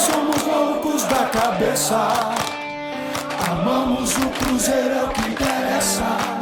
somos loucos da cabeça. Amamos o Cruzeiro, é o que interessa.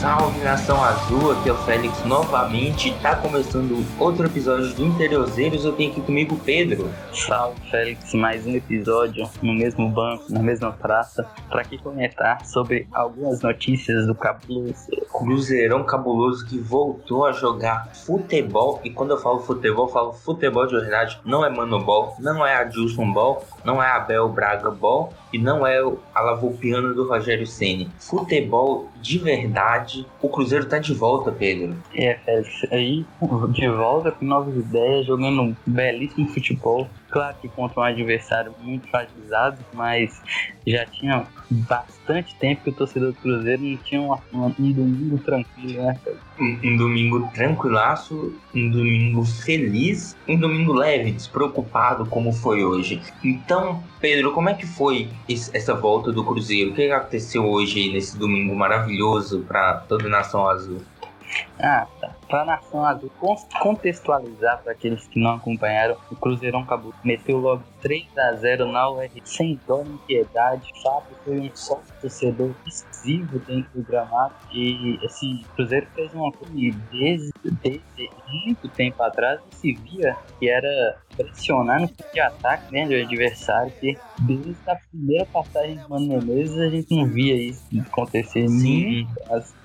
Salve nação azul, aqui é o Félix novamente. Tá começando outro episódio do Interiozeiros. Eu tenho aqui comigo o Pedro. Salve Félix, mais um episódio no mesmo banco, na mesma praça, para aqui comentar sobre algumas notícias do cabuloso. Cruzeirão cabuloso que voltou a jogar futebol. E quando eu falo futebol, eu falo futebol de verdade. Não é Mano Ball, não é Adilson Ball, não é Abel Braga Ball e não é o Alavolpiano do Rogério Ceni. Futebol de verdade. O Cruzeiro tá de volta, Pedro. É, Félix, aí de volta com novas ideias, jogando um belíssimo futebol. Claro que contra um adversário muito fragilizado, mas já tinha bastante tempo que o torcedor do Cruzeiro não tinha uma- uma- um domingo tranquilo, né? Um, um domingo tranquilaço, um domingo feliz, um domingo leve, despreocupado como foi hoje. Então, Pedro, como é que foi esse- essa volta do Cruzeiro? O que aconteceu hoje nesse domingo maravilhoso para toda a nação azul? Ah, tá. Pra Nação Azul con- contextualizar para aqueles que não acompanharam, o Cruzeirão acabou meteu logo 3 a 0 na UR sem dó nem piedade. O Fábio foi um sócio torcedor exclusivo dentro do gramado e esse Cruzeiro fez uma coisa desde, desde muito tempo atrás se via que era pressionar no de ataque né, do adversário, que desde a primeira passagem do Mano Menezes a gente não via isso acontecer Sim.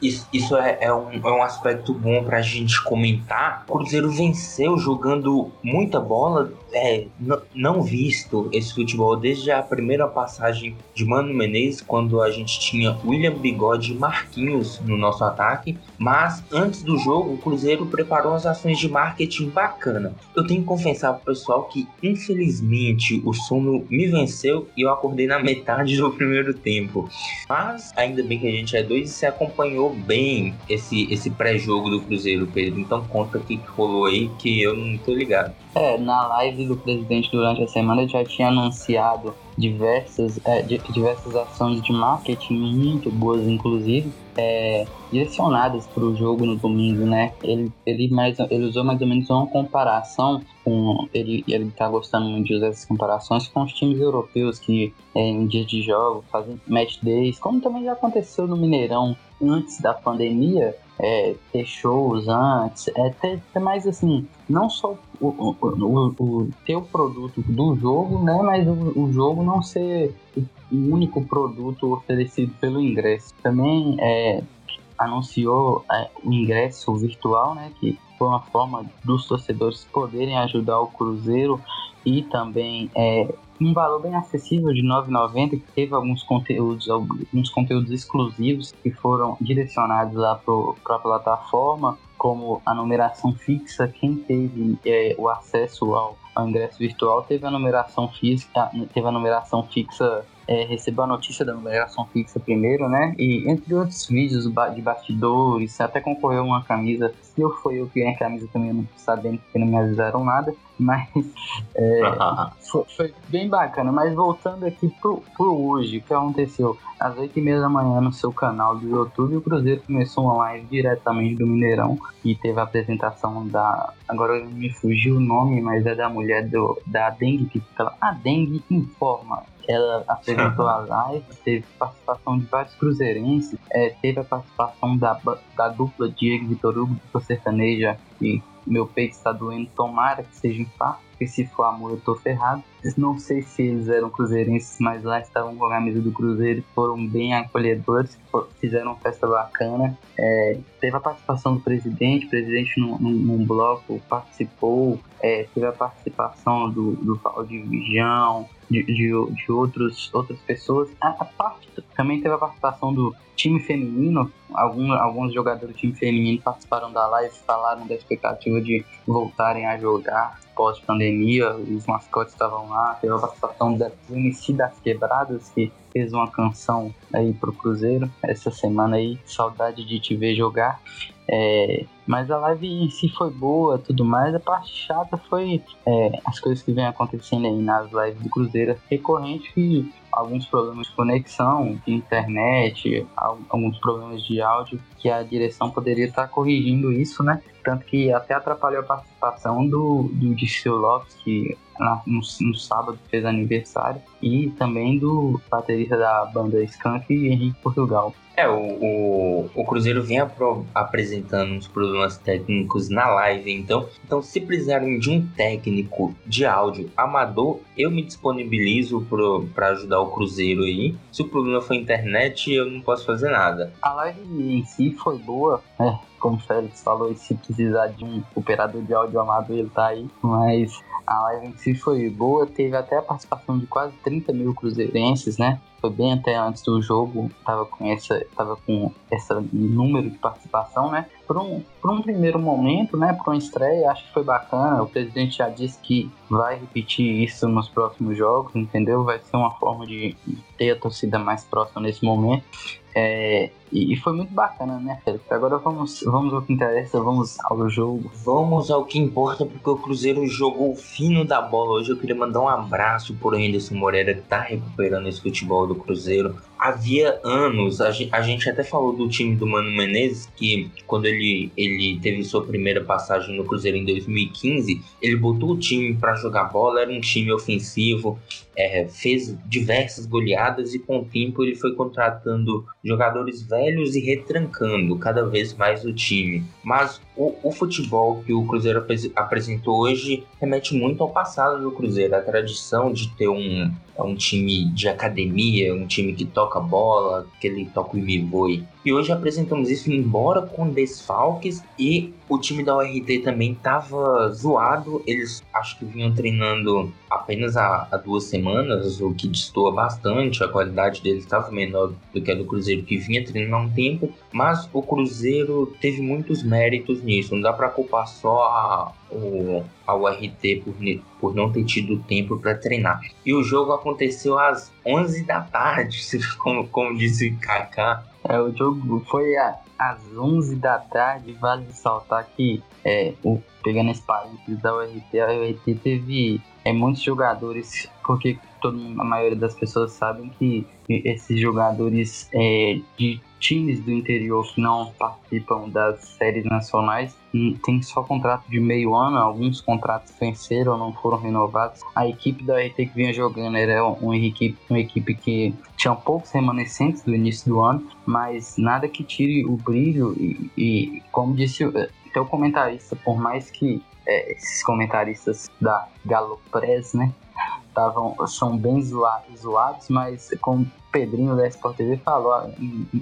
Isso, isso é, é um, é um aspecto bom pra gente comentar. O Cruzeiro venceu jogando muita bola. É, não visto esse futebol desde a primeira passagem de Mano Menezes, quando a gente tinha William Bigode e Marquinhos no nosso ataque. Mas antes do jogo, o Cruzeiro preparou as ações de marketing bacana. Eu tenho que confessar pro pessoal que, infelizmente, o sono me venceu e eu acordei na metade do primeiro tempo. Mas ainda bem que a gente é dois e se acompanhou bem esse, esse pré-jogo do Cruzeiro, Pedro. Então conta o que rolou aí que eu não tô ligado. É, na live do presidente durante a semana já tinha anunciado diversas, é, di- diversas ações de marketing muito boas, inclusive, é, direcionadas para o jogo no domingo, né? Ele, ele, mais, ele usou mais ou menos uma comparação com. Ele, ele tá gostando muito de usar essas comparações com os times europeus que é, em dias de jogo fazem match days, como também já aconteceu no Mineirão antes da pandemia, é, ter shows antes, é ter, ter mais assim, não só o, o, o, o ter o produto do jogo, né, mas o, o jogo não ser o único produto oferecido pelo ingresso. Também é, anunciou é, o ingresso virtual, né, que foi uma forma dos torcedores poderem ajudar o Cruzeiro e também é, um valor bem acessível de R$ 9,90 que teve alguns conteúdos, alguns conteúdos exclusivos que foram direcionados lá para a plataforma, como a numeração fixa, quem teve é, o acesso ao, ao ingresso virtual teve a numeração física, teve a numeração fixa é, recebeu a notícia da numeração fixa primeiro, né? E entre outros vídeos de bastidores, até concorreu uma camisa. Se eu for eu que ganhei a camisa também, não sabendo porque não me avisaram nada. Mas é, foi, foi bem bacana. Mas voltando aqui pro, pro hoje, o que aconteceu? Às 8h30 da manhã no seu canal do YouTube, o Cruzeiro começou uma live diretamente do Mineirão e teve a apresentação da. Agora me fugiu o nome, mas é da mulher do, da Dengue que fica lá. A Dengue informa ela apresentou a live, teve participação de vários cruzeirenses, é, teve a participação da, da dupla Diego Vitor Hugo, dupla sertaneja, e meu peito está doendo, tomara que seja infarto, porque se for amor eu tô ferrado. Não sei se eles eram cruzeirenses, mas lá estavam com a camisa do Cruzeiro foram bem acolhedores, fizeram festa bacana. É, teve a participação do presidente, o presidente num, num, num bloco participou, é, teve a participação do, do Valdir de, de, de, outros, outras pessoas. A, a, parte também teve a participação do time feminino. Alguns, alguns jogadores do time feminino participaram da live, falaram da expectativa de voltarem a jogar pós-pandemia. Os mascotes estavam lá. Teve a participação da MC das Quebradas, que fez uma canção aí pro Cruzeiro essa semana aí, saudade de te ver jogar. É, mas a live em si foi boa, tudo mais. A parte chata foi é, as coisas que vem acontecendo aí nas lives do Cruzeiro recorrente que alguns problemas de conexão, de internet, alguns problemas de áudio, que a direção poderia estar corrigindo isso, né? Tanto que até atrapalhou a participação do, do Dirceu Lopes, que no, no, sábado fez aniversário, e também do baterista da banda Skank, Henrique Portugal. É, o, o, o Cruzeiro vem apresentando uns problemas técnicos na live, então, então se precisarem de um técnico de áudio amador, eu me disponibilizo para ajudar o Cruzeiro aí. Se o problema foi internet, eu não posso fazer nada. A live em si foi boa, né? Como o Félix falou, se precisar de um operador de áudio amador, ele tá aí, mas a live em si foi boa, teve até a participação de quase 30 mil cruzeirenses, né? Foi bem até antes do jogo, tava com essa, tava com esse número de participação, né? Por um, por um primeiro momento, né? Por uma estreia, acho que foi bacana. O presidente já disse que vai repetir isso nos próximos jogos, entendeu? Vai ser uma forma de ter a torcida mais próxima nesse momento. É, e, foi muito bacana, né, Félix? Agora vamos, vamos ao que interessa, vamos ao jogo. Vamos ao que importa, porque o Cruzeiro jogou fino da bola. Hoje eu queria mandar um abraço por Anderson Moreira, que tá recuperando esse futebol do Cruzeiro. Havia anos, a gente, a gente até falou do time do Mano Menezes, que quando ele, ele teve sua primeira passagem no Cruzeiro em 2015, ele botou o time para jogar bola, era um time ofensivo, é, fez diversas goleadas e com o tempo ele foi contratando jogadores velhos e retrancando cada vez mais o time. Mas o, o futebol que o Cruzeiro ap apresentou hoje remete muito ao passado do Cruzeiro, a tradição de ter um, um time de academia, um time que toca bola, que ele toca o voe. E hoje apresentamos isso embora com desfalques e o time da URT também estava zoado. Eles acho que vinham treinando apenas há, há, duas semanas, o que destoa bastante. A qualidade deles estava menor do que a do Cruzeiro, que vinha treinando há um tempo. Mas o Cruzeiro teve muitos méritos nisso. Não dá para culpar só a, o, a URT por, por não ter tido tempo para treinar. E o jogo aconteceu às 11 da tarde, como, como disse Kaká. É, o jogo foi a, às 11 da tarde. Vale ressaltar que, é, o, pegando esse parênteses da URT, a URT teve é, muitos jogadores, porque todo, a maioria das pessoas sabem que esses jogadores é, de times do interior que não participam das séries nacionais hum, tem só contrato de meio ano, alguns contratos venceram não foram renovados. A equipe da RT que vinha jogando era uma equipe, uma equipe que tinha poucos remanescentes do início do ano, mas nada que tire o brilho e, e como disse até o comentarista, por mais que é, esses comentaristas da Galo Press, né, tavam, são bem zoados, mas como Pedrinho da Sport TV falou,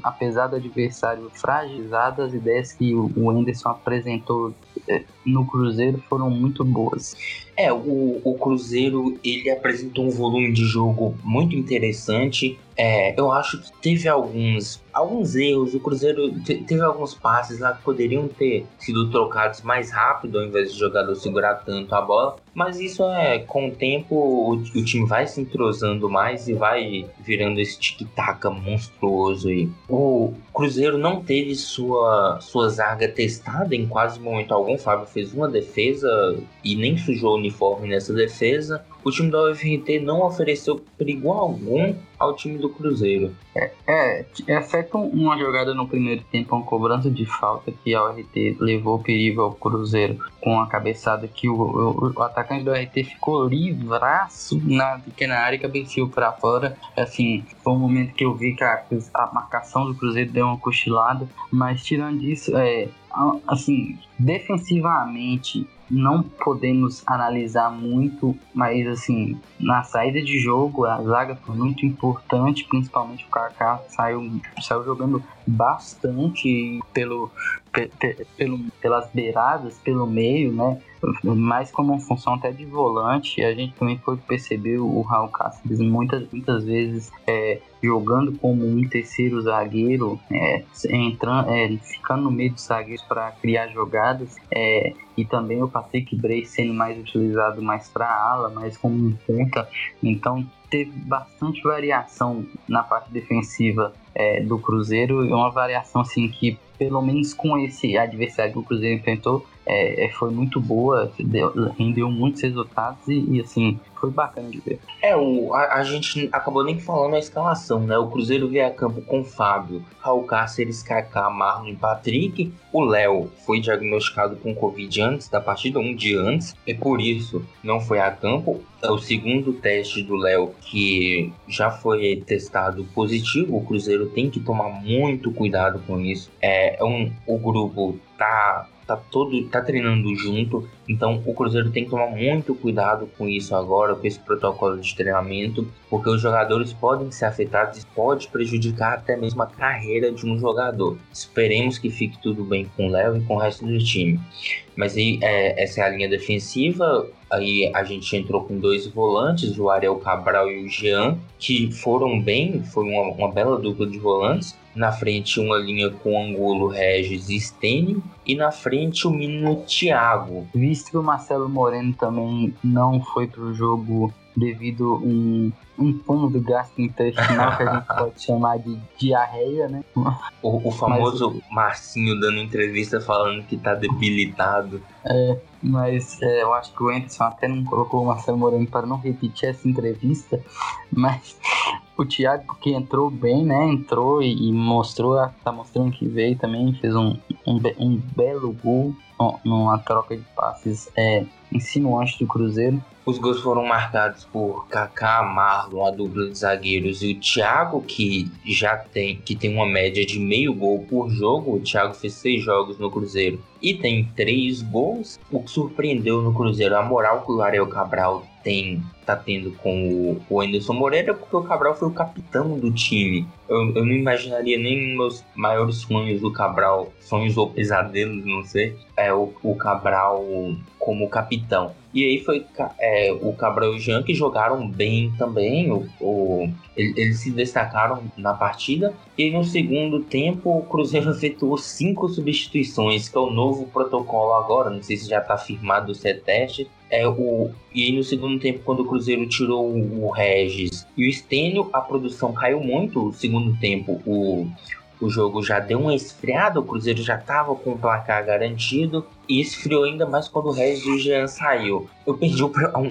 apesar do adversário fragilizado, as ideias que o Anderson apresentou é, no Cruzeiro foram muito boas. É, o, o Cruzeiro ele apresentou um volume de jogo muito interessante. É, eu acho que teve alguns, alguns erros. O Cruzeiro teve alguns passes lá que poderiam ter sido trocados mais rápido ao invés de jogador segurar tanto a bola. Mas isso é, com o tempo, o, o time vai se entrosando mais e vai virando esse tic-tac monstruoso aí. O Cruzeiro não teve sua, sua zaga testada em quase momento algum. O Fábio fez uma defesa e nem sujou uniforme nessa defesa o time da UFRT não ofereceu perigo algum ao time do Cruzeiro. É, é exceto uma jogada no primeiro tempo, uma cobrança de falta que a URT levou perigo ao Cruzeiro com a cabeçada que o, o, o atacante do URT ficou livraço na pequena área e cabeceou para fora. Assim, foi um momento que eu vi que a, a marcação do Cruzeiro deu uma cochilada, mas tirando isso, é, assim, defensivamente não podemos analisar muito, mas assim, na saída de jogo, a zaga foi muito importante, principalmente o Kaká saiu, saiu jogando bastante pelo, pe, pe, pelo, pelas beiradas, pelo meio, né? mais como função até de volante. A gente também pode perceber o Raul Cáceres muitas, muitas vezes é, jogando como um terceiro zagueiro, é, entrando, é, ficando no meio dos zagueiros para criar jogadas, é, e também o Patrick Bray sendo mais utilizado mais para ala, mais como um ponta. Então teve bastante variação na parte defensiva é, do Cruzeiro, e uma variação assim que, pelo menos com esse adversário que o Cruzeiro enfrentou, é, é foi muito boa, deu, rendeu muitos resultados e, e, assim, foi bacana de ver. É, o, a, a, gente acabou nem falando a escalação, né? O Cruzeiro veio a campo com Fábio, Raul Cáceres, Kaká, Marlon e Patrick. O Léo foi diagnosticado com Covid antes da partida, um dia antes, e por isso não foi a campo. É o segundo teste do Léo que já foi testado positivo. O Cruzeiro tem que tomar muito cuidado com isso. É, é um, o grupo tá tá todo tá treinando junto, então o Cruzeiro tem que tomar muito cuidado com isso agora, com esse protocolo de treinamento, porque os jogadores podem ser afetados e pode prejudicar até mesmo a carreira de um jogador. Esperemos que fique tudo bem com o Léo e com o resto do time. Mas aí, é, essa é a linha defensiva. Aí a gente entrou com dois volantes, o Ariel Cabral e o Jean, que foram bem, foi uma, uma bela dupla de volantes. Na frente, uma linha com Angulo, Regis e Stênio. E na frente, o menino Thiago. Visto que o Marcelo Moreno também não foi pro jogo devido um, um fundo gastrointestinal que a gente pode chamar de diarreia, né? O, o famoso mas, Marcinho dando entrevista falando que tá debilitado. É, mas é, eu acho que o Anderson até não colocou o Marcelo Moreno para não repetir essa entrevista, mas o Thiago que entrou bem, né? Entrou e, e mostrou, tá mostrando que veio também, fez um, um, um belo gol numa troca de passes é, insinuante do Cruzeiro. Os gols foram marcados por Kaká, Marlon, a dupla de zagueiros, e o Thiago, que já tem, que tem uma média de meio gol por jogo. O Thiago fez seis jogos no Cruzeiro e tem três gols. O que surpreendeu no Cruzeiro, a moral que o Ariel Cabral tem tá tendo com o, o Anderson Moreira, porque o Cabral foi o capitão do time. Eu, eu não imaginaria nem meus maiores sonhos do Cabral, sonhos ou pesadelos, não sei, é o, o Cabral como capitão. E aí foi é, o Cabral e o Jean que jogaram bem também. O, o, eles se destacaram na partida. E no segundo tempo o Cruzeiro efetuou cinco substituições, que é o novo protocolo agora. Não sei se já está firmado se é teste. É, o, e aí no segundo tempo, quando o Cruzeiro tirou o, Regis e o Stênio, a produção caiu muito. O segundo tempo, o, o jogo já deu uma esfriada, o Cruzeiro já estava com o placar garantido e esfriou ainda mais quando o Regis e o Jean saiu. Eu perdi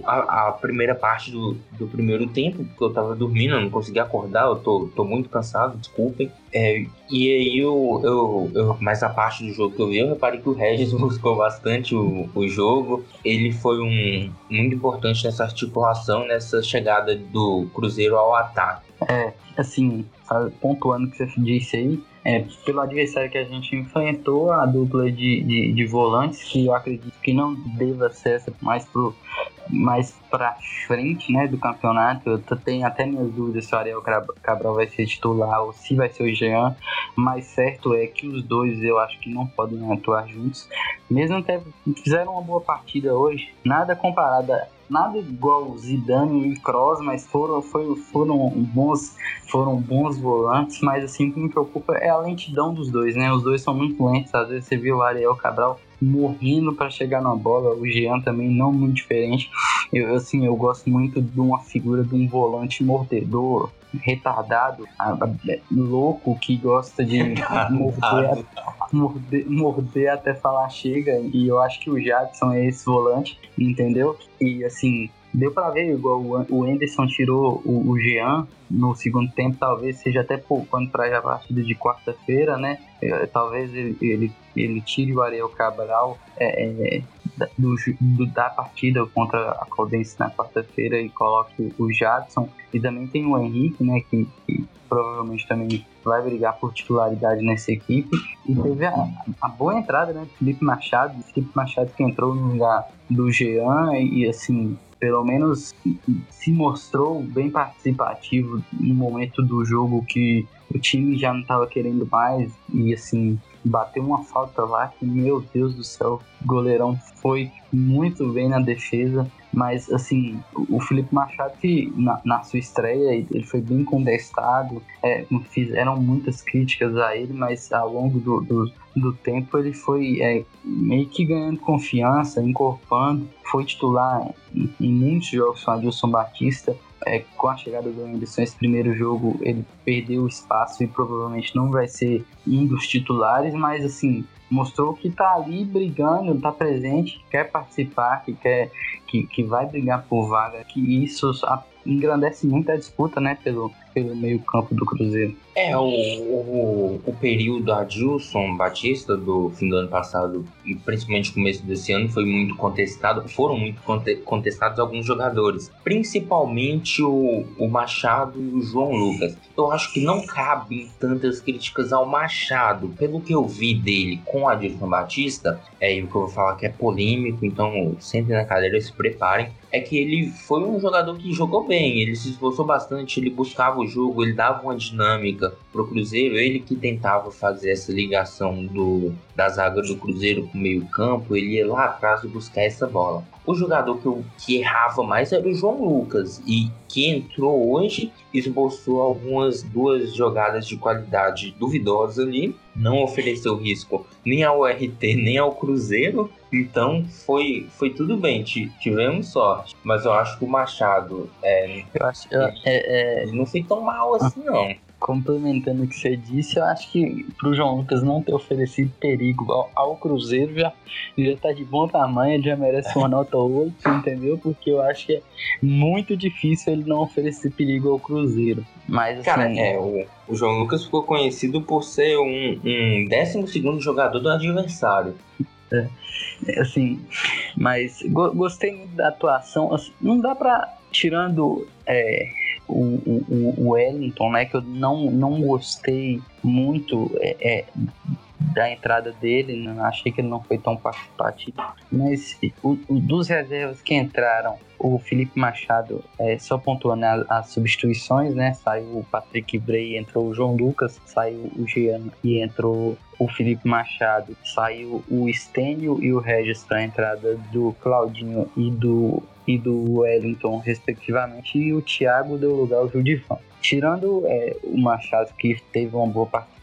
a, a, primeira parte do, do primeiro tempo, porque eu estava dormindo, eu não consegui acordar, eu tô, tô muito cansado, desculpem. É, e aí eu, eu, eu, mais a parte do jogo que eu vi, eu reparei que o Regis buscou bastante o, o jogo. Ele foi um muito importante nessa articulação, nessa chegada do Cruzeiro ao ataque. É, assim, pontuando o que você disse aí, é, pelo adversário que a gente enfrentou, a dupla de, de, de, volantes, que eu acredito que não deva ser mais pro mais pra frente né, do campeonato. Eu tenho até minhas dúvidas se o Ariel Cabral vai ser titular ou se vai ser o Jean, mas certo é que os dois eu acho que não podem atuar juntos. Mesmo até fizeram uma boa partida hoje, nada comparado a nada igual Zidane e Kroos, mas foram, foi, foram bons foram bons volantes, mas assim o que me preocupa é a lentidão dos dois, né? Os dois são muito lentos, às vezes você viu o Ariel Cabral morrendo para chegar na bola, o Jean também não muito diferente. Eu assim, eu gosto muito de uma figura de um volante mordedor, retardado, louco que gosta de morder, morder, morder, até falar chega. E eu acho que o Jadson é esse volante, entendeu? E assim, deu para ver, igual o Anderson tirou o, Jean no segundo tempo, talvez seja até poupando para a partida de quarta-feira, né? É, talvez ele, ele, ele, tire o Ariel Cabral é, é, do, do, da partida contra a Caldense na quarta-feira e coloque o Jadson. E também tem o Henrique, né? Que, que provavelmente também vai brigar por titularidade nessa equipe. E teve a, a boa entrada, né? Felipe Machado, Felipe Machado que entrou no lugar do Jean e, assim pelo menos se mostrou bem participativo no momento do jogo que o time já não estava querendo mais e assim bateu uma falta lá que meu Deus do céu, o goleirão foi muito bem na defesa, mas assim o Felipe Machado que na, na sua estreia ele foi bem contestado, é, fizeram muitas críticas a ele, mas ao longo do, do, do tempo ele foi é, meio que ganhando confiança, encorpando, foi titular em, em muitos jogos com Adilson Batista. É, com a chegada do Anderson, esse primeiro jogo ele perdeu espaço e provavelmente não vai ser um dos titulares, mas assim, mostrou que tá ali brigando, tá presente, que quer participar, que quer que, que vai brigar por vaga, que isso engrandece muito a disputa, né, pelo, pelo meio-campo do Cruzeiro. É, o, o, o período Adilson Batista do fim do ano passado e principalmente começo desse ano foi muito contestado, foram muito contestados alguns jogadores, principalmente o, o Machado e o João Lucas. Eu acho que não cabem tantas críticas ao Machado, pelo que eu vi dele com Adilson Batista, é o que eu vou falar que é polêmico, então sentem na cadeira e se preparem, é que ele foi um jogador que jogou bem, ele se esforçou bastante, ele buscava o jogo, ele dava uma dinâmica pro Cruzeiro, ele que tentava fazer essa ligação do, da zaga do Cruzeiro com o meio campo, ele ia lá atrás buscar essa bola. O jogador que, eu, que errava mais era o João Lucas, e que entrou hoje, esboçou algumas duas jogadas de qualidade duvidosa ali, não ofereceu risco nem ao RT nem ao Cruzeiro, então foi, foi tudo bem, tivemos sorte. Mas eu acho que o Machado é, eu acho, eu, é, é, não foi tão mal assim, não complementando o que você disse, eu acho que pro João Lucas não ter oferecido perigo ao, ao, Cruzeiro já, já tá de bom tamanho, já merece uma nota 8, entendeu? Porque eu acho que é muito difícil ele não oferecer perigo ao Cruzeiro. Mas assim. Cara, é, o, o João Lucas ficou conhecido por ser um, um 12 jogador do adversário. É, assim, mas go, gostei muito da atuação. Assim, não dá pra. Tirando. É, o, o, o Wellington, né? Que eu não, não gostei muito é, é, da entrada dele, né, achei que ele não foi tão participativo. Mas o, o dos reservas que entraram, o Felipe Machado, é, só pontuando as, as substituições, né? Saiu o Patrick Bray, entrou o João Lucas, saiu o Jean e entrou o Felipe Machado, saiu o Stênio e o Regis para a entrada do Claudinho e do e do Wellington, respectivamente, e o Thiago deu lugar ao Judivan. Tirando é, o Machado, que teve uma boa participação,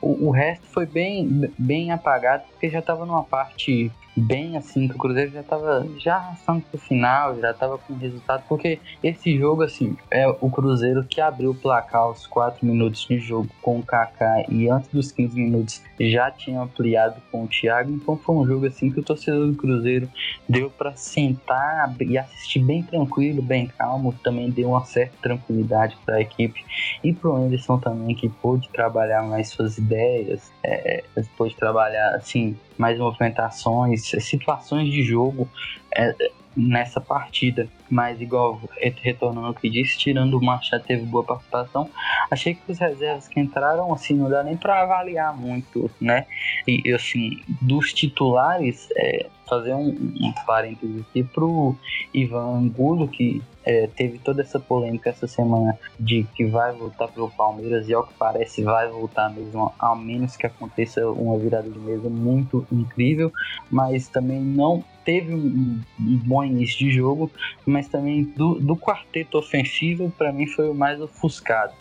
o, o resto foi bem, bem apagado, porque já estava numa parte bem assim, que o Cruzeiro já tava já arrastando pro final, já tava com resultado, porque esse jogo, assim, é o Cruzeiro que abriu o placar aos 4 minutos de jogo com o Kaká e antes dos 15 minutos já tinha ampliado com o Thiago, então foi um jogo assim que o torcedor do Cruzeiro deu para sentar e assistir bem tranquilo, bem calmo, também deu uma certa tranquilidade para a equipe e pro Anderson também que pôde trabalhar mais suas ideias, é, pôde trabalhar assim mais movimentações, situações de jogo é, nessa partida. Mas igual, retornando ao que disse, tirando o Machado teve boa participação, achei que os reservas que entraram, assim, não dá nem para avaliar muito, né? E, assim, dos titulares, é, fazer um, um parênteses aqui pro Ivan Angulo, que é, teve toda essa polêmica essa semana de que vai voltar para o Palmeiras e ao que parece vai voltar mesmo, ao menos que aconteça uma virada de mesa muito incrível, mas também não teve um, um bom início de jogo, mas também do, do quarteto ofensivo para mim foi o mais ofuscado.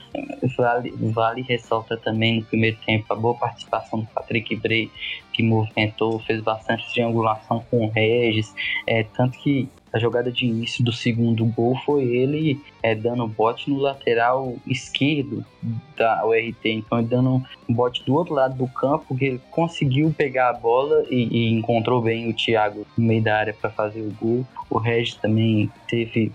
Vale, vale ressalta também no primeiro tempo a boa participação do Patrick Bray, que movimentou, fez bastante triangulação com o Regis, é, tanto que a jogada de início do segundo gol foi ele é, dando bote no lateral esquerdo da URT, então ele dando um bote do outro lado do campo, que ele conseguiu pegar a bola e, e encontrou bem o Thiago no meio da área para fazer o gol. O Regis também teve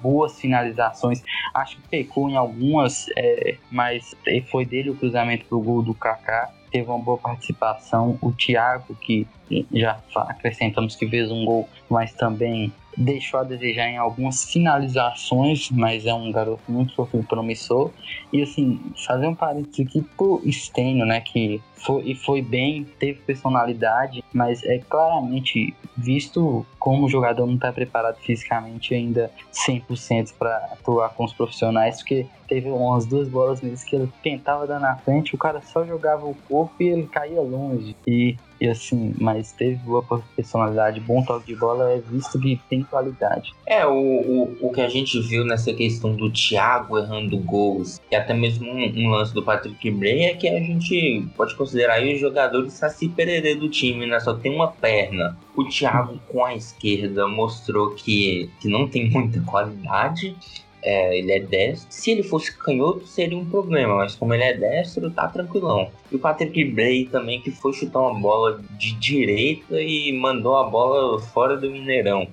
boas finalizações. Acho que pecou em algumas, é, mas foi dele o cruzamento pro gol do Kaká. Teve uma boa participação. O Thiago, que já acrescentamos que fez um gol, mas também deixou a desejar em algumas finalizações, mas é um garoto muito promissor. E assim, fazer um parênteses aqui pro Stênio, né, que foi, e foi bem, teve personalidade, mas é claramente visto como o jogador não está preparado fisicamente ainda 100% para atuar com os profissionais, porque teve umas duas bolas mesmo que ele tentava dar na frente, o cara só jogava o corpo e ele caía longe. E E assim, mas teve boa personalidade, bom toque de bola, é visto que tem qualidade. É, o, o, o que a gente viu nessa questão do Thiago errando gols, e até mesmo um, um lance do Patrick Bray, é que a gente pode considerar aí o jogador de Saci Pererê do time, né? Só tem uma perna. O Thiago com a esquerda mostrou que, que não tem muita qualidade. É, ele é destro. Se ele fosse canhoto, seria um problema, mas como ele é destro, tá tranquilão. E o Patrick Bray também, que foi chutar uma bola de direita e mandou a bola fora do Mineirão.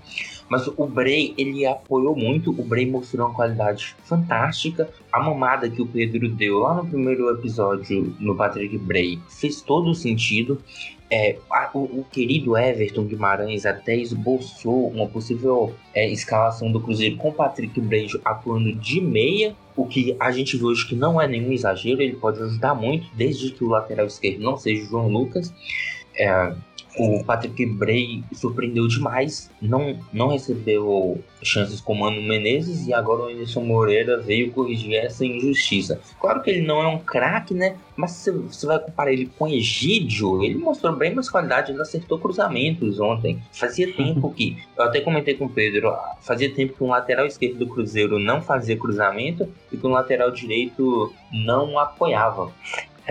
Mas o Bray, ele apoiou muito. O Bray mostrou uma qualidade fantástica. A mamada que o Pedro deu lá no primeiro episódio no Patrick Bray fez todo o sentido. É, o, o, querido Everton Guimarães até esboçou uma possível é, escalação do Cruzeiro com Patrick Brejo atuando de meia, o que a gente vê hoje que não é nenhum exagero, ele pode ajudar muito, desde que o lateral esquerdo não seja o João Lucas. É, o Patrick Bray surpreendeu demais, não, não recebeu chances com o Mano Menezes e agora o Anderson Moreira veio corrigir essa injustiça. Claro que ele não é um craque, né? Mas se você vai comparar ele com Egídio, ele mostrou bem mais qualidade, ele acertou cruzamentos ontem. Fazia tempo que, eu até comentei com o Pedro, fazia tempo que um lateral esquerdo do Cruzeiro não fazia cruzamento e que um lateral direito não apoiava.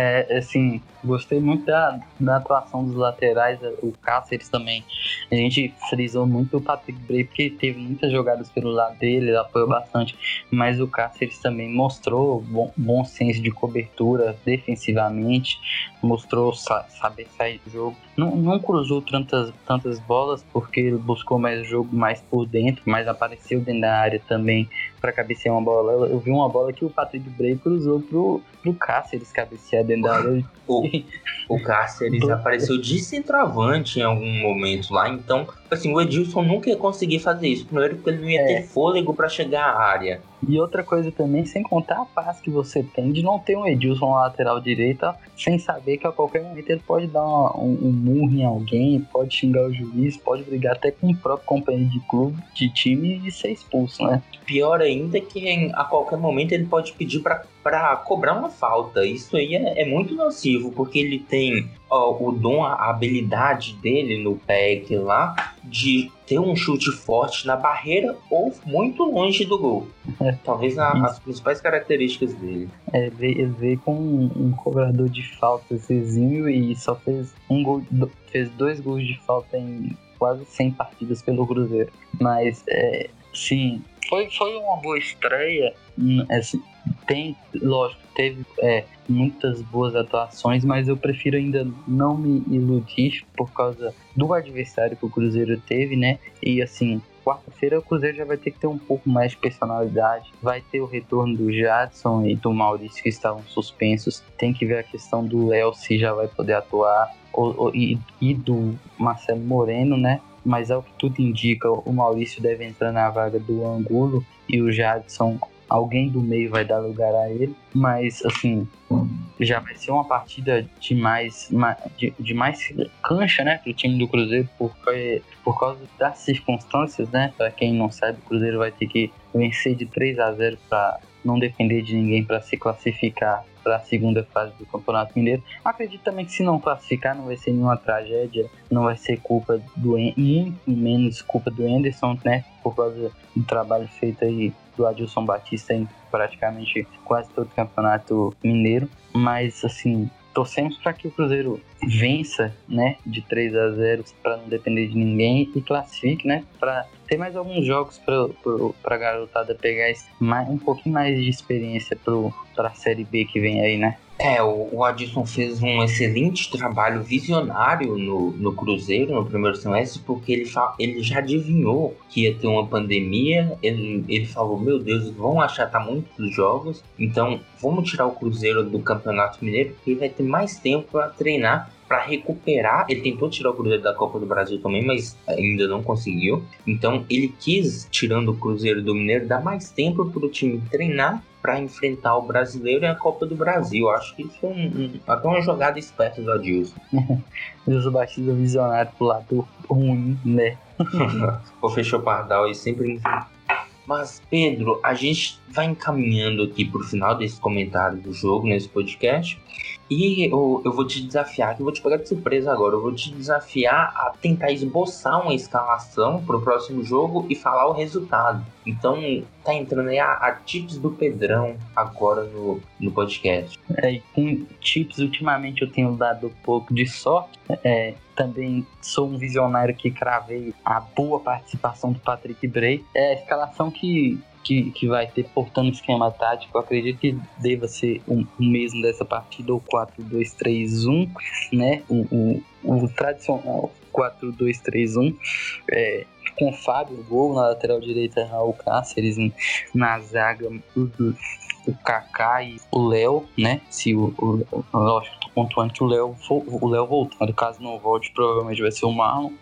É, assim, gostei muito da, da atuação dos laterais, o Cáceres também. A gente frisou muito o Patrick Bray, porque teve muitas jogadas pelo lado dele, ele apoiou bastante. Mas o Cáceres também mostrou bom, bom senso de cobertura defensivamente, mostrou sa saber sair do jogo. Não, não cruzou tantas, tantas bolas, porque ele buscou mais jogo mais por dentro, mas apareceu dentro da área também para cabecear uma bola. Eu vi uma bola que o Patrick Bray cruzou pro, pro Cáceres cabecear dentro da área. O, o Cáceres apareceu de centroavante em algum momento lá, então, assim, o Edilson nunca ia conseguir fazer isso. Primeiro porque ele não ia é. ter fôlego para chegar à área. E outra coisa também, sem contar a paz que você tem de não ter um Edilson na lateral direita, sem saber que a qualquer momento ele pode dar uma, um, um murro em alguém, pode xingar o juiz, pode brigar até com o próprio companheiro de clube, de time e ser expulso, né? Pior ainda é que a qualquer momento ele pode pedir para cobrar uma falta. Isso aí é, é muito nocivo, porque ele tem o dom, a habilidade dele no PEC lá de ter um chute forte na barreira ou muito longe do gol. É. Talvez a, as principais características dele. É, ele veio com um, um cobrador de falta exímio e só fez um gol, fez dois gols de falta em quase 100 partidas pelo Cruzeiro. Mas, é, sim, foi, foi uma boa estreia. Assim, tem, lógico, teve é, muitas boas atuações, mas eu prefiro ainda não me iludir por causa do adversário que o Cruzeiro teve, né? E assim, quarta-feira o Cruzeiro já vai ter que ter um pouco mais de personalidade. Vai ter o retorno do Jadson e do Maurício que estavam suspensos. Tem que ver a questão do Léo se já vai poder atuar. Ou, ou, e, e do Marcelo Moreno, né? Mas ao que tudo indica, o Maurício deve entrar na vaga do Angulo e o Jadson alguém do meio vai dar lugar a ele, mas assim, já vai ser uma partida de mais, de, de mais cancha, né, pro time do Cruzeiro, porque, por causa das circunstâncias, né, para quem não sabe, o Cruzeiro vai ter que vencer de 3 a 0 para não depender de ninguém para se classificar para a segunda fase do Campeonato Mineiro. Acredito também que se não classificar não vai ser nenhuma tragédia, não vai ser culpa do muito menos culpa do Anderson, né? Por causa do trabalho feito aí do Adilson Batista em praticamente quase todo o Campeonato Mineiro. Mas assim, torcemos para que o Cruzeiro vença, né, de 3 a 0 para não depender de ninguém e classifique, né, para ter mais alguns jogos para a garotada pegar mais, um pouquinho mais de experiência para a Série B que vem aí, né? É, o, o Adilson fez um excelente trabalho visionário no, no Cruzeiro no primeiro semestre, porque ele, ele já adivinhou que ia ter uma pandemia. Ele, ele falou: Meu Deus, vão achatar muitos jogos, então vamos tirar o Cruzeiro do Campeonato Mineiro, porque ele vai ter mais tempo para treinar para recuperar. Ele tentou tirar o Cruzeiro da Copa do Brasil também, mas ainda não conseguiu. Então ele quis, tirando o Cruzeiro do Mineiro, dar mais tempo para o time treinar para enfrentar o brasileiro e a Copa do Brasil. Acho que isso é um, um, até uma jogada esperta do Adilson. Deus Batista visionário pro lado ruim, né? o Fechou Pardal e sempre. Mas, Pedro, a gente vai encaminhando aqui pro final desse comentário do jogo, nesse podcast. E eu, eu vou te desafiar, que eu vou te pegar de surpresa agora. Eu vou te desafiar a tentar esboçar uma escalação pro próximo jogo e falar o resultado. Então, tá entrando aí a, a tips do Pedrão agora no, no podcast. É, com tips, ultimamente eu tenho dado um pouco de sorte. É, também sou um visionário que cravei a boa participação do Patrick Bray. É a escalação que que, que vai ter portando esquema tático, acredito que deva ser o um, mesmo dessa partida, o 4-2-3-1, né? O, o, o tradicional 4-2-3-1, é, com o Fábio Gol na lateral direita, Raul Cáceres na zaga, o, o Kaká e o Léo, né? Se o, o, lógico, tô pontuando que o Léo o Léo voltando, caso não volte, provavelmente vai ser o Marlon.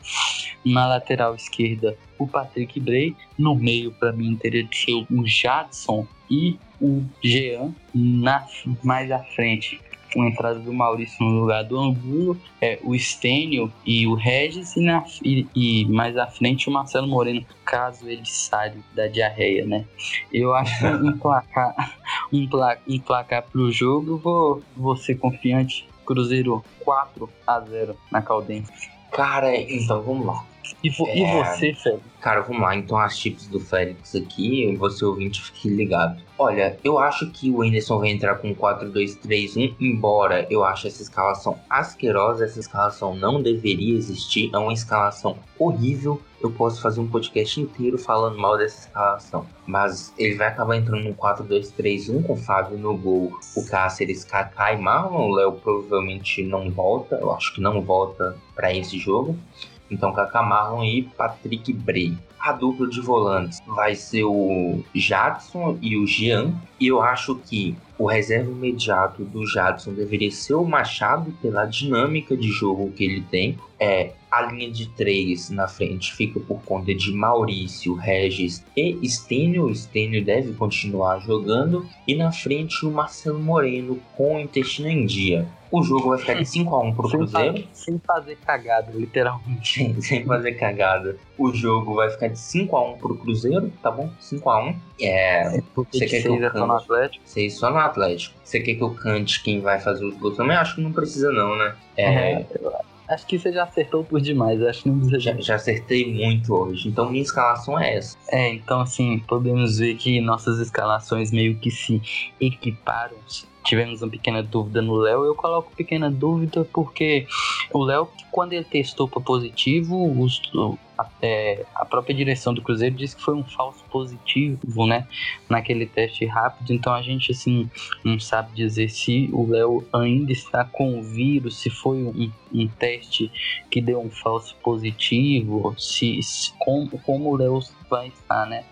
Na lateral esquerda, o Patrick Bray. No meio, para mim, teria de ser o Jadson e o Jean. Na, mais à frente, com a entrada do Maurício no lugar do Angulo, é, o Stênio e o Regis, e, na, e, e, mais à frente o Marcelo Moreno, caso ele saia da diarreia, né? Eu acho que um placar, um, pla, um placar pro jogo, vou, vou ser confiante. Cruzeiro 4 a 0 na Caldense. Cara, então vamos lá. E, vo é... e você, Félix? Cara, vamos lá. Então, as chips do Félix aqui, você ouvinte, fique ligado. Olha, eu acho que o Anderson vai entrar com 4-2-3-1, embora eu ache essa escalação asquerosa, essa escalação não deveria existir, é uma escalação horrível. Eu posso fazer um podcast inteiro falando mal dessa escalação. Mas ele vai acabar entrando no 4-2-3-1 com o Fábio no gol, o Cáceres, Kaká e Marlon. O Léo provavelmente não volta, eu acho que não volta para esse jogo. Então, Kaká Marlon e Patrick Bray. A dupla de volantes vai ser o Jadson e o Jean. E eu acho que o reserva imediato do Jadson deveria ser o Machado, pela dinâmica de jogo que ele tem. É, a linha de três na frente fica por conta de Maurício, Regis e Stênio. Stênio deve continuar jogando. E na frente o Marcelo Moreno com o intestino em dia. O jogo vai ficar de 5x1 pro sem Cruzeiro. Fazer, sem fazer cagada, literalmente. Sem, sem fazer cagada. O jogo vai ficar de 5x1 pro Cruzeiro, tá bom? 5x1. É. Porque você quer que eu cante? só no Atlético? 6 só no Atlético. Você quer que eu cante quem vai fazer os gols? Também acho que não precisa, não, né? É. Uhum. Acho que você já acertou por demais, acho que não precisa. Já, já acertei muito hoje, então minha escalação é essa. É, então assim, podemos ver que nossas escalações meio que se equiparam tivemos uma pequena dúvida no Léo. Eu coloco pequena dúvida porque o Léo, quando ele testou para positivo, os, é, a própria direção do Cruzeiro disse que foi um falso positivo, né? Naquele teste rápido. Então a gente, assim, não sabe dizer se o Léo ainda está com o vírus, se foi um, um teste que deu um falso positivo, se como, como o Léo vai estar, né?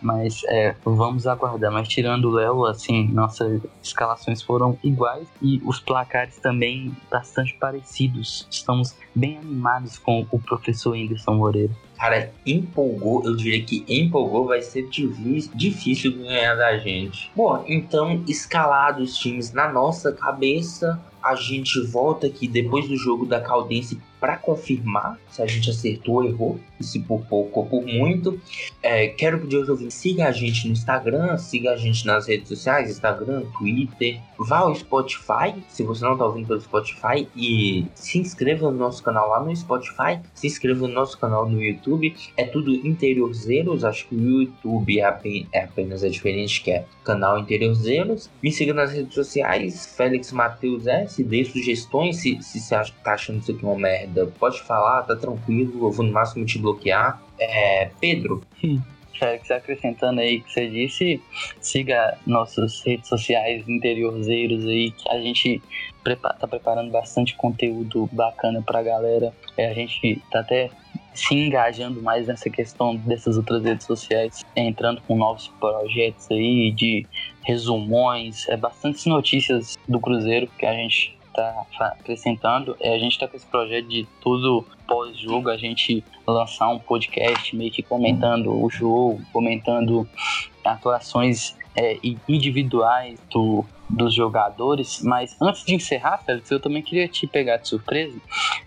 Mas é, vamos aguardar. Mas tirando o Léo, assim, nossas escalações foram iguais e os placares também bastante parecidos. Estamos bem animados com o professor Anderson Moreira. Cara, empolgou, eu diria que empolgou vai ser difícil ganhar da gente. Bom, então, escalados os times na nossa cabeça, a gente volta aqui depois do jogo da Caldense para confirmar se a gente acertou ou errou, se por pouco ou por muito. É, quero pedir aos ouvintes, siga a gente no Instagram, siga a gente nas redes sociais, Instagram, Twitter, vá ao Spotify, se você não está ouvindo pelo Spotify, e se inscreva no nosso canal lá no Spotify, se inscreva no nosso canal no YouTube, é tudo Interiorzeiros, acho que o YouTube é, apenas, é apenas a diferente, que é canal Interiorzeiros. Me siga nas redes sociais, Félix Matheus S, dê sugestões, se, se você está achando isso aqui uma merda, pode falar, tá tranquilo, eu vou no máximo te bloquear. É, Pedro. Hum. Félix, acrescentando aí que você disse, siga nossas redes sociais interiorzeiros aí, que a gente tá preparando bastante conteúdo bacana pra galera. É, a gente tá até se engajando mais nessa questão dessas outras redes sociais, entrando com novos projetos aí de resumões, é bastante notícias do Cruzeiro que a gente está acrescentando. É a gente está com esse projeto de tudo pós-jogo, a gente lançar um podcast meio que comentando o jogo, comentando atuações é, individuais do, dos jogadores. Mas antes de encerrar, Félix, eu também queria te pegar de surpresa.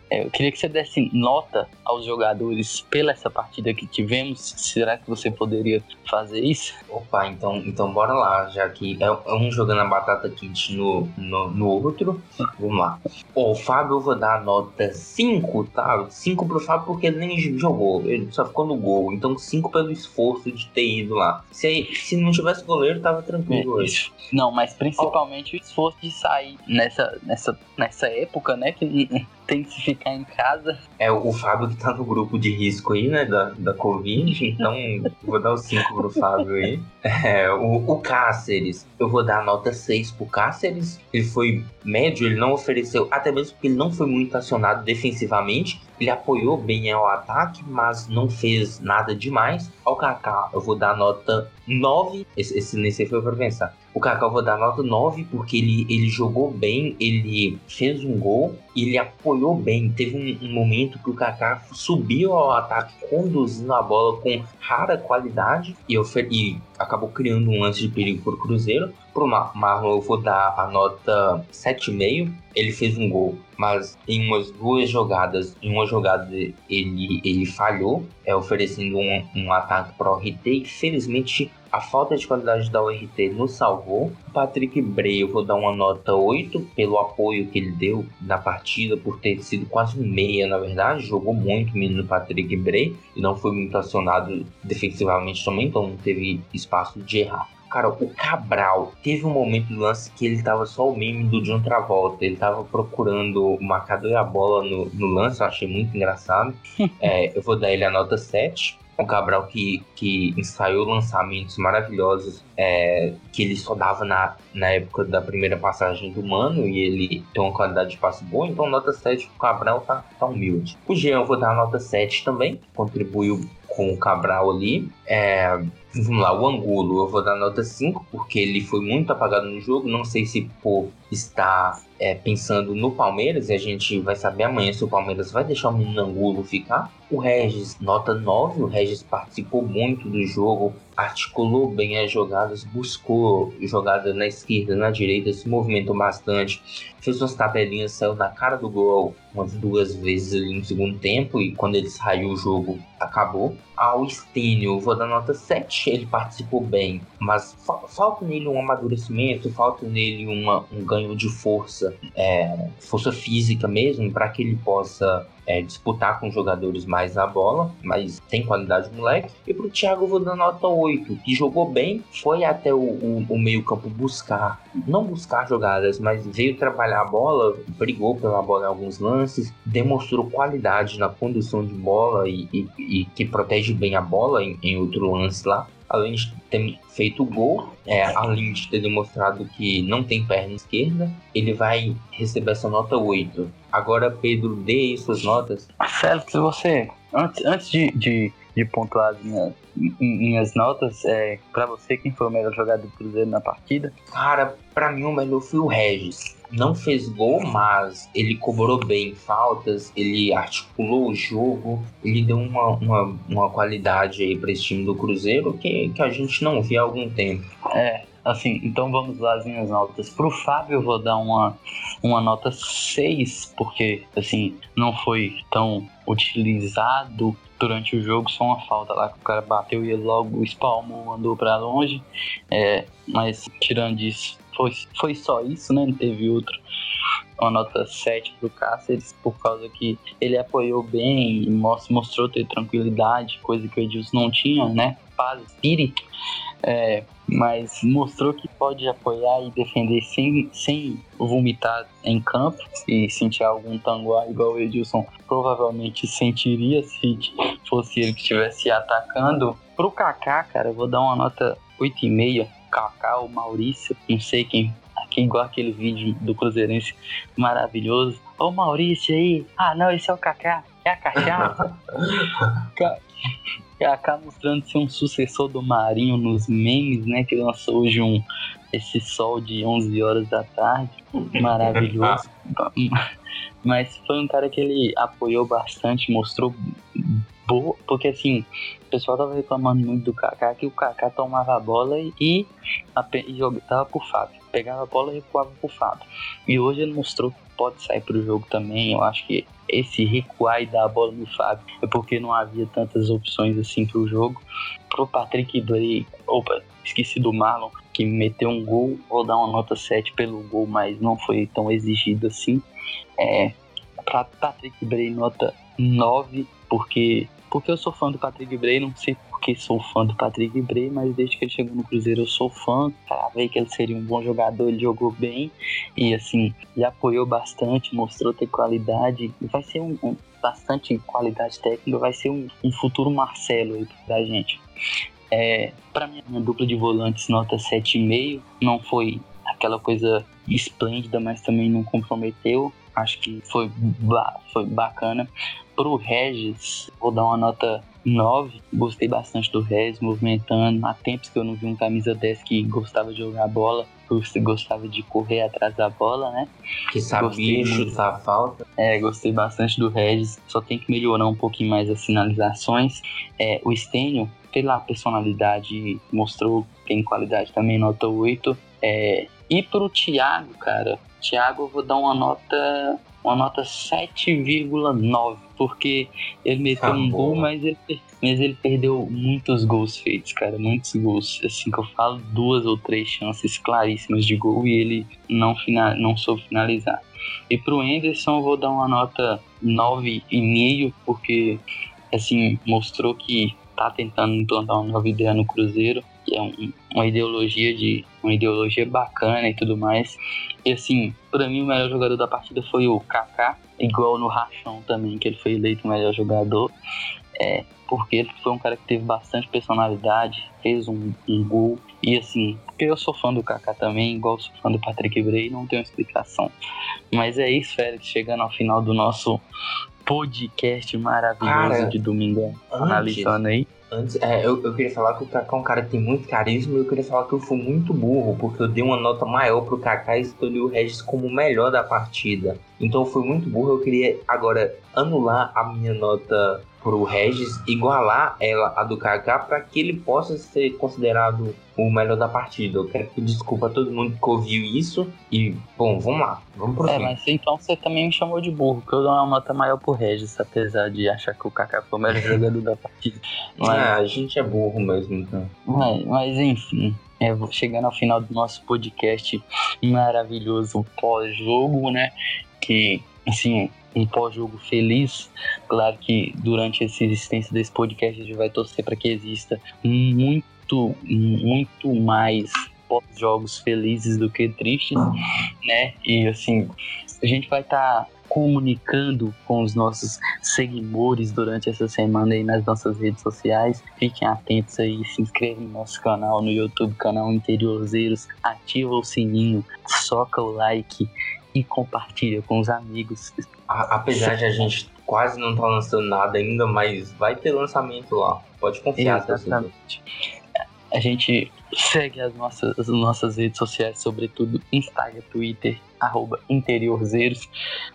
É, eu queria que você desse nota aos jogadores pela essa partida que tivemos. Será que você poderia fazer isso? Opa, então, então bora lá, já que é, é um jogando a batata kit no, no, no outro. Vamos lá. O Fábio eu vou dar a nota 5, tá? 5 pro Fábio porque ele nem jogou, ele só ficou no gol. Então 5 pelo esforço de ter ido lá. Se, se não tivesse goleiro, tava tranquilo É, hoje. Não, mas principalmente o esforço de sair nessa, nessa, nessa época, né? Que tem que ficar em casa. É o Fábio que tá no grupo de risco aí, né? Da, da Covid. Então vou dar o 5 pro Fábio aí. É, o, o Cáceres, eu vou dar a nota 6 pro Cáceres. Ele foi médio, ele não ofereceu, até mesmo porque ele não foi muito acionado defensivamente. Ele apoiou bem ao ataque, mas não fez nada demais. Ao Kaká, eu vou dar a nota 9. Esse, esse nesse foi pra pensar. O Kaká vou dar nota 9 porque ele, ele jogou bem, ele fez um gol, ele apoiou bem. Teve um, um momento que o Kaká subiu ao ataque conduzindo a bola com rara qualidade e, e acabou criando um lance de perigo para o Cruzeiro. Pro Ma- Marlon eu vou dar a nota 7,5. Ele fez um gol, mas em umas duas jogadas, em uma jogada ele, ele falhou, é, oferecendo um, um ataque para o RT e felizmente a falta de qualidade da URT nos salvou. Patrick Bray, eu vou dar uma nota 8 pelo apoio que ele deu na partida, por ter sido quase meia, na verdade. Jogou muito o menino Patrick Bray e não foi muito acionado defensivamente também, então não teve espaço de errar. Cara, o Cabral teve um momento do lance que ele tava só o meme do John Travolta. Ele tava procurando o marcador e a bola no, no lance, eu achei muito engraçado. É, eu vou dar ele a nota 7 o Cabral que, que ensaiou lançamentos maravilhosos é, que ele só dava na, na época da primeira passagem do Mano e ele tem uma qualidade de passe boa, então nota 7 o Cabral tá, tá humilde. O Jean eu vou dar nota 7 também, contribuiu com o Cabral ali. É, vamos lá, o Angulo eu vou dar nota 5, porque ele foi muito apagado no jogo, não sei se por estar é, pensando no Palmeiras, e a gente vai saber amanhã se o Palmeiras vai deixar o menino Angulo ficar. O Regis, nota 9, o Regis participou muito do jogo, articulou bem as jogadas, buscou jogada na esquerda, na direita, se movimentou bastante, fez umas tabelinhas, saiu na cara do gol umas duas vezes ali no segundo tempo, e quando ele saiu o jogo acabou. Ao Stênio, vou dar nota 7, ele participou bem, mas fa falta nele um amadurecimento, falta nele uma, um ganho de força, é, força física mesmo, para que ele possa é, disputar com jogadores mais na bola, mas tem qualidade moleque. E pro Thiago eu vou dar nota 8, que jogou bem, foi até o, o, o meio-campo buscar, não buscar jogadas, mas veio trabalhar a bola, brigou pela bola em alguns lances, demonstrou qualidade na condução de bola e, e, e que protege bem a bola em, em outro lance lá além de ter feito o gol, é, além de ter demonstrado que não tem perna esquerda, ele vai receber essa nota 8. Agora, Pedro, dê aí suas notas. Félix, você, antes, antes de, de, de pontuar as minhas, minhas notas, é, pra você, quem foi o melhor jogador do Cruzeiro na partida? Cara, pra mim o melhor foi o Regis. Não fez gol, mas ele cobrou bem faltas, ele articulou o jogo, ele deu uma, uma, uma qualidade aí pra esse time do Cruzeiro que, que a gente não via há algum tempo. É, assim, então vamos lá as minhas notas. Pro Fábio eu vou dar uma, uma nota 6, porque, assim, não foi tão utilizado durante o jogo, só uma falta lá que o cara bateu e ele logo espalmou, andou pra longe. É, mas tirando isso, foi, foi só isso, né? Não teve outro. Uma nota 7 pro Cáceres, por causa que ele apoiou bem mostrou ter tranquilidade, coisa que o Edilson não tinha, né? Paz, espírito. É, mas mostrou que pode apoiar e defender sem, sem vomitar em campo e sentir algum tanguá igual o Edilson provavelmente sentiria se fosse ele que estivesse atacando. Pro Kaká, cara, eu vou dar uma nota 8,5. Kaká ou Maurício, não sei quem, aqui igual aquele vídeo do Cruzeirense maravilhoso. Ô Maurício aí, ah não, esse é o Kaká, é a cachaça. Kaká mostrando ser um sucessor do Marinho nos memes, né? Que lançou hoje um esse sol de 11 horas da tarde, maravilhoso. Mas foi um cara que ele apoiou bastante, mostrou boa, porque assim, o pessoal tava reclamando muito do Kaká, que o Kaká tomava a bola e, e, e jogava pro Fábio. Pegava a bola e recuava pro Fábio. E hoje ele mostrou que pode sair pro jogo também. Eu acho que esse recuar e dar a bola no Fábio é porque não havia tantas opções assim pro jogo. Pro Patrick Bray, opa, esqueci do Marlon, que meteu um gol, vou dar uma nota 7 pelo gol, mas não foi tão exigido assim. É, pra Patrick Bray, nota 9, porque, porque eu sou fã do Patrick Bray, não sei porque sou fã do Patrick Bray, mas desde que ele chegou no Cruzeiro eu sou fã, ver que ele seria um bom jogador, ele jogou bem e assim, ele apoiou bastante, mostrou ter qualidade, vai ser um, um bastante qualidade técnica, vai ser um, um futuro Marcelo aí pra gente. É, para mim, a dupla de volantes nota 7,5 não foi aquela coisa esplêndida, mas também não comprometeu. Acho que foi, ba foi bacana. Pro Regis, vou dar uma nota 9. Gostei bastante do Regis, movimentando. Há tempos que eu não vi um camisa 10 que gostava de jogar bola, gostava de correr atrás da bola, né? Que sabia gostei chutar a falta. É, gostei bastante do Regis. Só tem que melhorar um pouquinho mais as finalizações. É, o Stênio, pela personalidade, mostrou que tem qualidade também, nota 8. É, e pro Thiago, cara, Thiago eu vou dar uma nota uma nota 7,9, porque ele meteu ah, um boa. gol, mas ele, mas ele perdeu muitos gols feitos, cara, muitos gols. Assim que eu falo, duas ou três chances claríssimas de gol e ele não, final, não soube finalizar. E pro Anderson eu vou dar uma nota 9,5, porque assim, mostrou que tá tentando implantar uma nova ideia no Cruzeiro, que é um, uma ideologia de uma ideologia bacana e tudo mais. E assim, para mim o melhor jogador da partida foi o Kaká, igual no Rachão também, que ele foi eleito o melhor jogador. É, porque ele foi um cara que teve bastante personalidade, fez um, um gol. E assim, eu sou fã do Kaká também, igual sou fã do Patrick Bray, não tenho explicação. Mas é isso, Félix, chegando ao final do nosso podcast maravilhoso cara, de domingo, analisando aí. Antes, é, eu, eu queria falar que o Kaká é um cara que tem muito carisma e eu queria falar que eu fui muito burro, porque eu dei uma nota maior pro Kaká e escolhi o Regis como o melhor da partida. Então fui muito burro, eu queria agora anular a minha nota pro Regis, igualar ela a do Kaká para que ele possa ser considerado o melhor da partida. Eu quero pedir desculpa a todo mundo que ouviu isso e, bom, vamos lá, vamos pro É, mas então você também me chamou de burro, porque eu dou uma nota maior pro Regis, apesar de achar que o Kaká foi o melhor jogador da partida. Mas... Ah, a gente é burro mesmo, então. Mas, mas enfim, é, chegando ao final do nosso podcast maravilhoso pós-jogo, né? Que, assim, um pós-jogo feliz. Claro que durante essa existência desse podcast a gente vai torcer para que exista muito, muito mais pós-jogos felizes do que tristes, né? E assim, a gente vai estar tá comunicando com os nossos seguidores durante essa semana aí nas nossas redes sociais. Fiquem atentos aí, se inscrevam no nosso canal no YouTube, canal Interiorzeiros, ativa o sininho, soca o like e compartilha com os amigos. A, apesar de a gente quase não estar tá lançando nada ainda, mas vai ter lançamento lá. Pode confiar. Exatamente. A gente segue as nossas, as nossas redes sociais, sobretudo Instagram, Twitter, arroba interiorzeiros.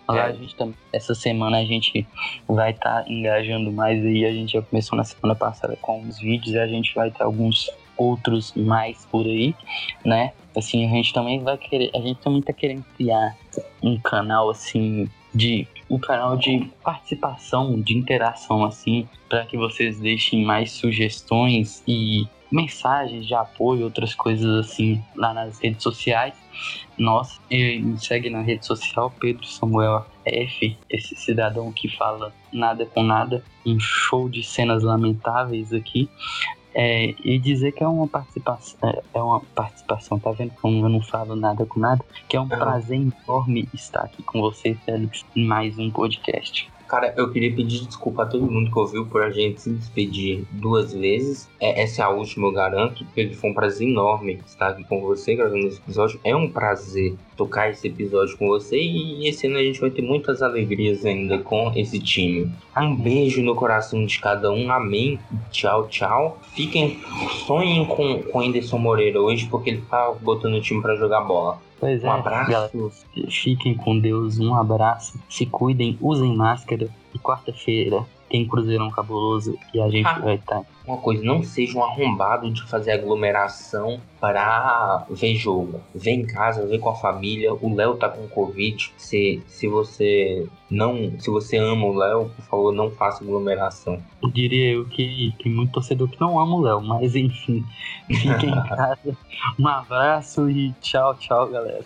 Lá é. a gente também, essa semana a gente vai estar tá engajando mais aí. A gente já começou na semana passada com os vídeos e a gente vai ter alguns outros mais por aí, né? Assim, a gente também vai querer, a gente também tá querendo criar um canal assim de um canal de participação, de interação assim, para que vocês deixem mais sugestões e mensagens de apoio, outras coisas assim lá nas redes sociais. Nossa, e me segue na rede social Pedro Samuel F, esse cidadão que fala nada com nada, um show de cenas lamentáveis aqui. É, e dizer que é uma participação, é, é uma participação, tá vendo como eu não falo nada com nada? Que é um prazer enorme estar aqui com você, Félix, em mais um podcast. Cara, eu queria pedir desculpa a todo mundo que ouviu por a gente se despedir duas vezes. É, essa é a última, eu garanto, porque foi um prazer enorme estar aqui com você gravando esse episódio. É um prazer tocar esse episódio com você e esse ano a gente vai ter muitas alegrias ainda com esse time. Um beijo no coração de cada um, amém. Tchau, tchau. Fiquem, sonhem com, com Anderson Moreira hoje, porque ele tá botando o time para jogar bola. Pois um é, abraço. Galera, fiquem com Deus, um abraço, se cuidem, usem máscara e quarta-feira tem Cruzeirão cabuloso e a gente Ah. vai estar. Uma coisa, não seja um arrombado de fazer aglomeração para ver jogo. Vem em casa, vem com a família. O Léo tá com Covid. Se, se você não. Se você ama o Léo, por favor, não faça aglomeração. Eu diria eu que tem muito torcedor que não ama o Léo, mas enfim, fiquem em casa. Um abraço e tchau, tchau, galera.